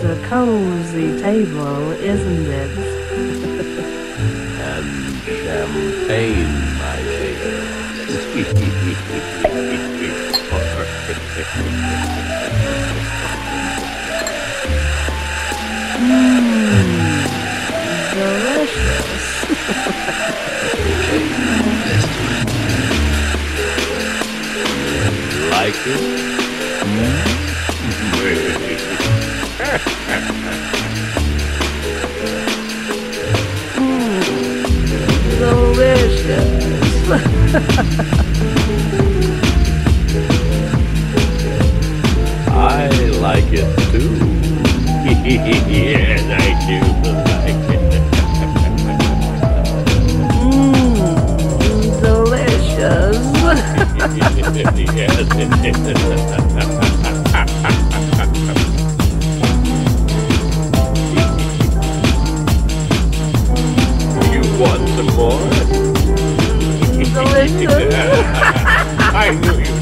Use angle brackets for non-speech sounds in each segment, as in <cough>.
It's a cozy table, isn't it? and champagne, my Mmm, <laughs> delicious. like it? Mm-hmm. I like it too. <laughs> yes, I do like it. Mmm, delicious. <laughs> you want some more? <laughs> I knew you'd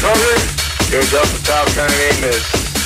Kroger, your Delta Tau kind name is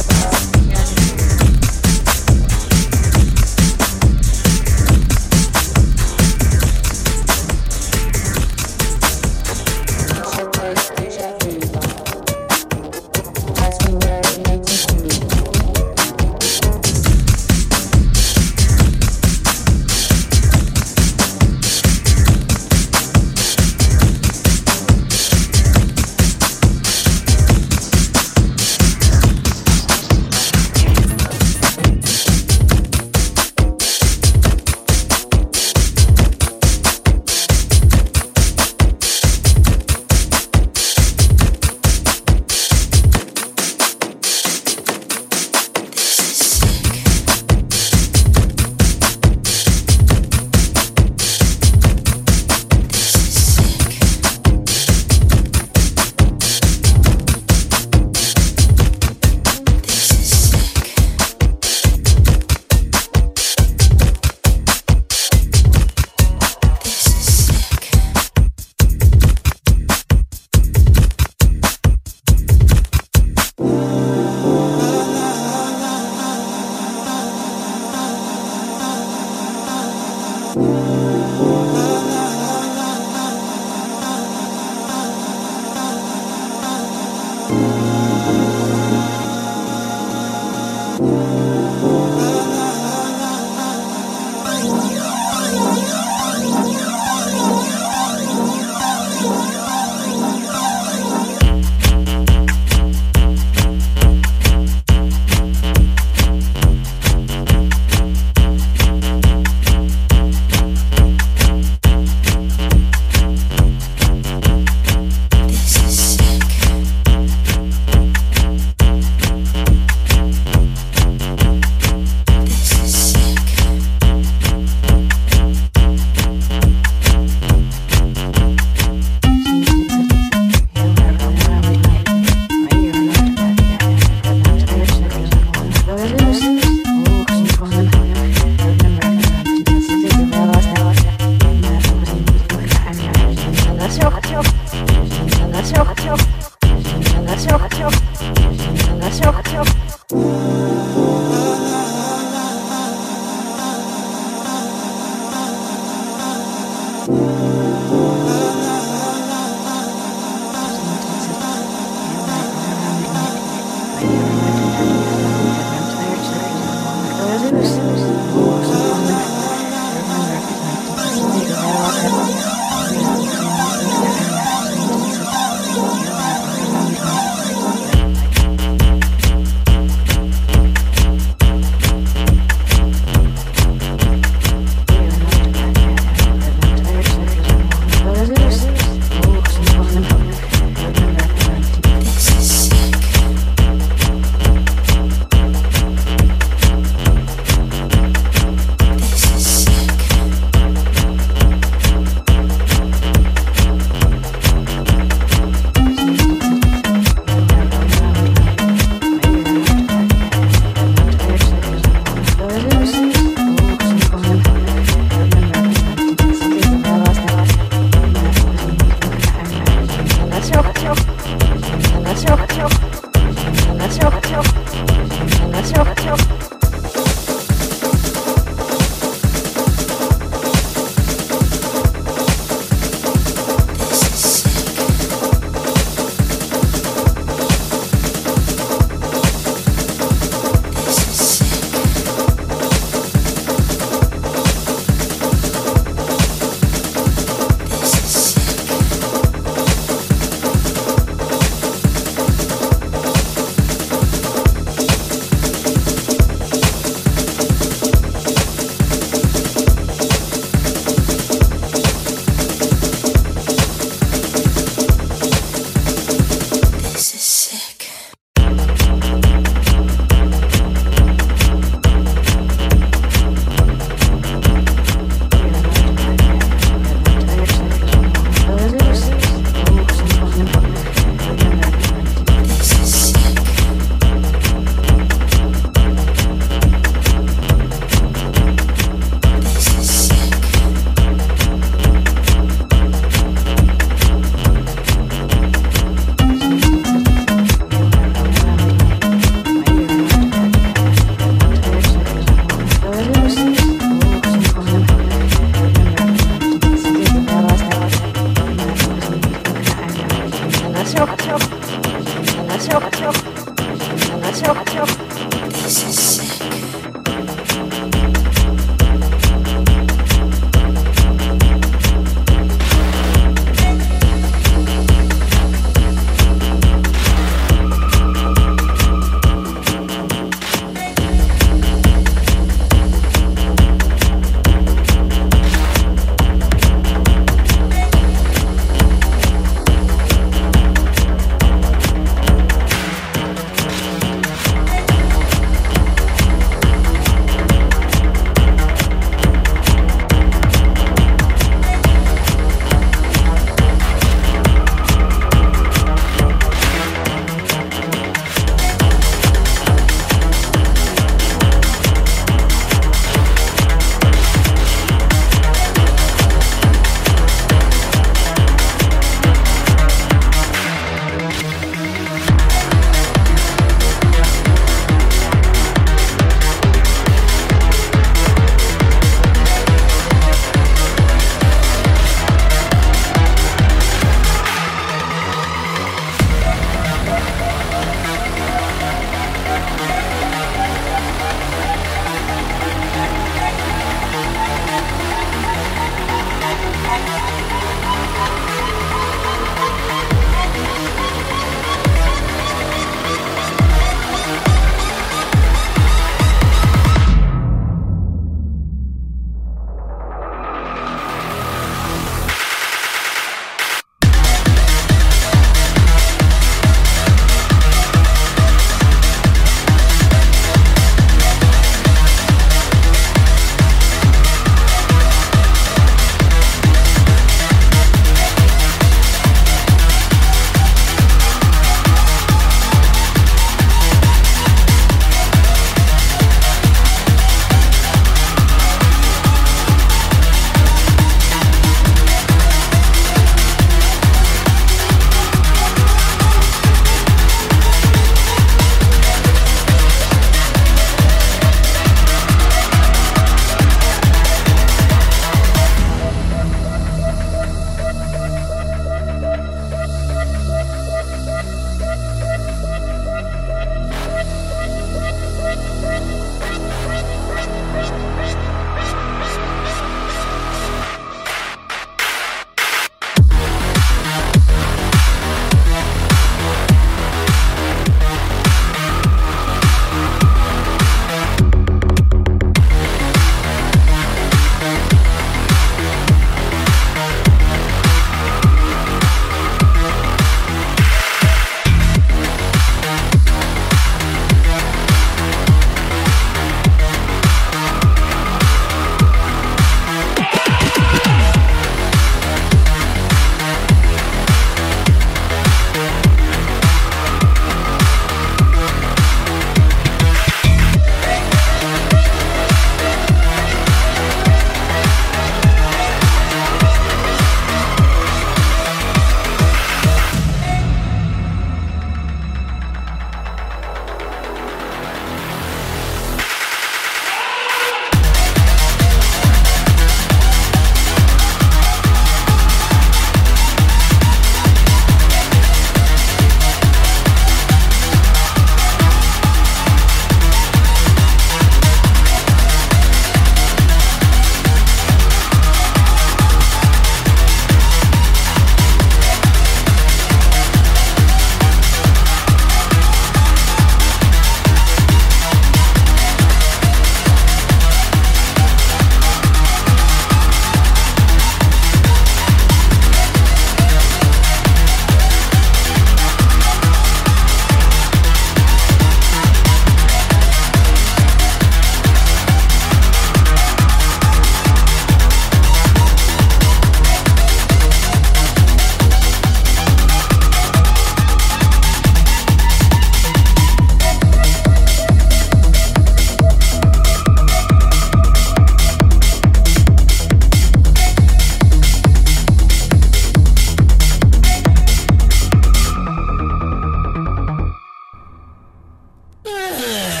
Ugh.